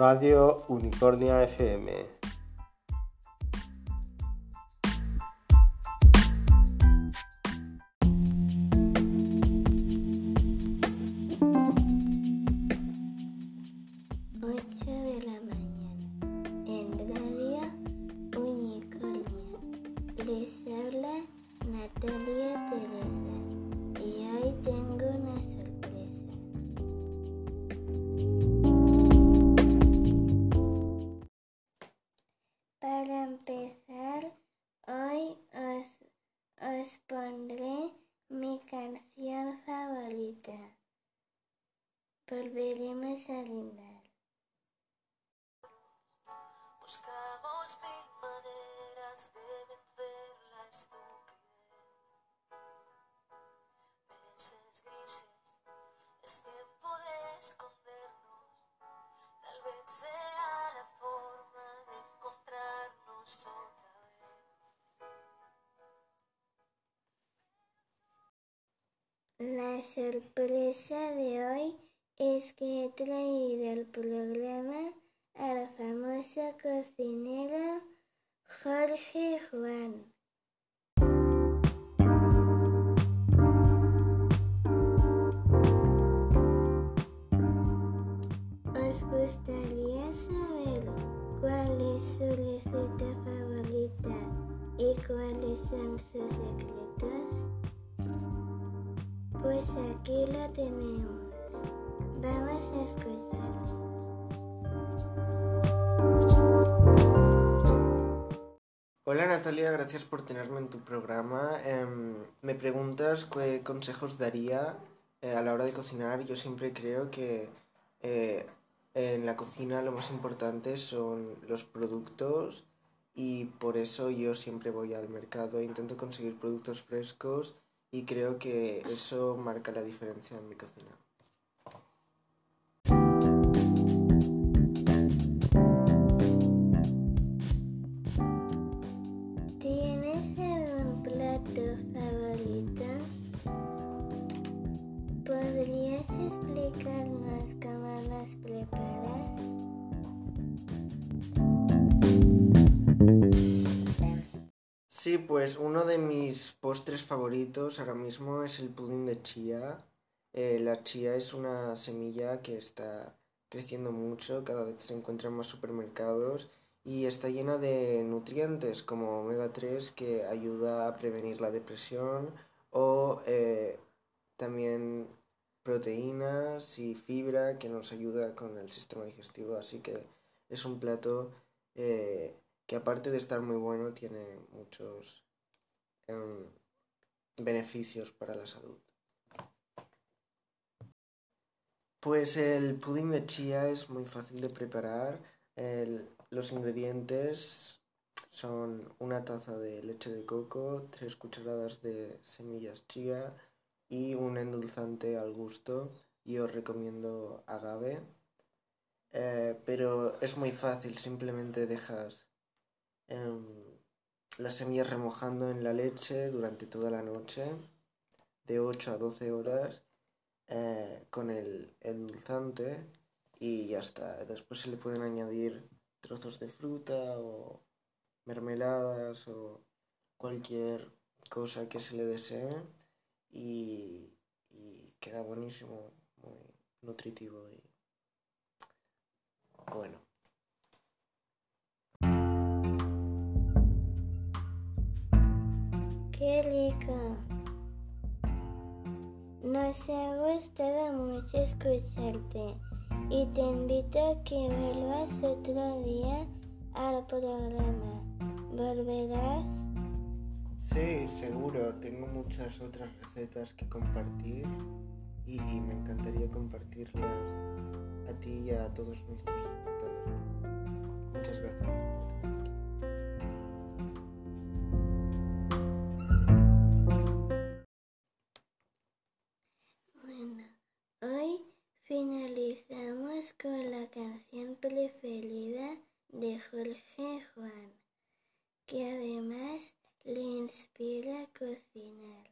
Radio Unicornia FM. Ocho os pondré mi canción favorita. Volveremos a brindar. Buscamos mil maneras de vencer la estupidez. La sorpresa de hoy es que he traído al programa al famoso cocinero Jorge Juan. ¿Os gustaría saber cuál es su receta favorita y cuáles son sus secretos? Pues aquí lo tenemos. Vamos a escucharlo. Hola Natalia, gracias por tenerme en tu programa. Em, me preguntas qué consejos daría eh, a la hora de cocinar. Yo siempre creo que eh, en la cocina lo más importante son los productos y por eso yo siempre voy al mercado e intento conseguir productos frescos y creo que eso marca la diferencia en mi cocina. Sí, pues uno de mis postres favoritos ahora mismo es el pudín de chía. Eh, la chía es una semilla que está creciendo mucho, cada vez se encuentra en más supermercados y está llena de nutrientes como omega 3 que ayuda a prevenir la depresión o eh, también proteínas y fibra que nos ayuda con el sistema digestivo. Así que es un plato eh, que aparte de estar muy bueno tiene muchos em, beneficios para la salud. Pues el pudín de chía es muy fácil de preparar. Los ingredientes son una taza de leche de coco, tres cucharadas de semillas chía y un endulzante al gusto. Yo recomiendo agave. Eh, pero es muy fácil, simplemente dejas em, las semillas remojando en la leche durante toda la noche, de 8 a 12 horas, eh, con el endulzante y ya está. Después se le pueden añadir trozos de fruta o mermeladas o cualquier cosa que se le desee y queda buenísimo, muy nutritivo y bueno. ¡Qué rico! Nos ha gustado mucho escucharte y te invito a que vuelvas otro día al programa. ¿Volverás? Sí, seguro, tengo muchas otras recetas que compartir y me encantaría compartirlas a ti y a todos nuestros espectadores. Muchas gracias hoy finalizamos con la canción preferida de Jorge Juan, que además le inspira a cocinar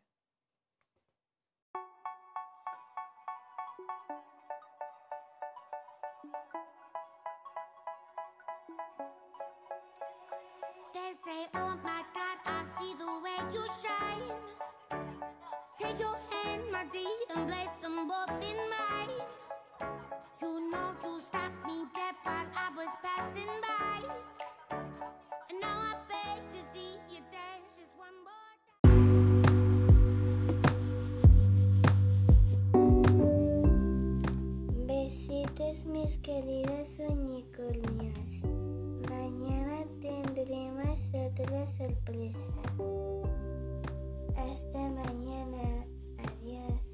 my dear, and place them both in mine. You know you stopped me dead while I was passing by. And now I beg to see you dance just one more time. Besitos mis queridos unicornios. Mañana tendremos otra sorpresa. yes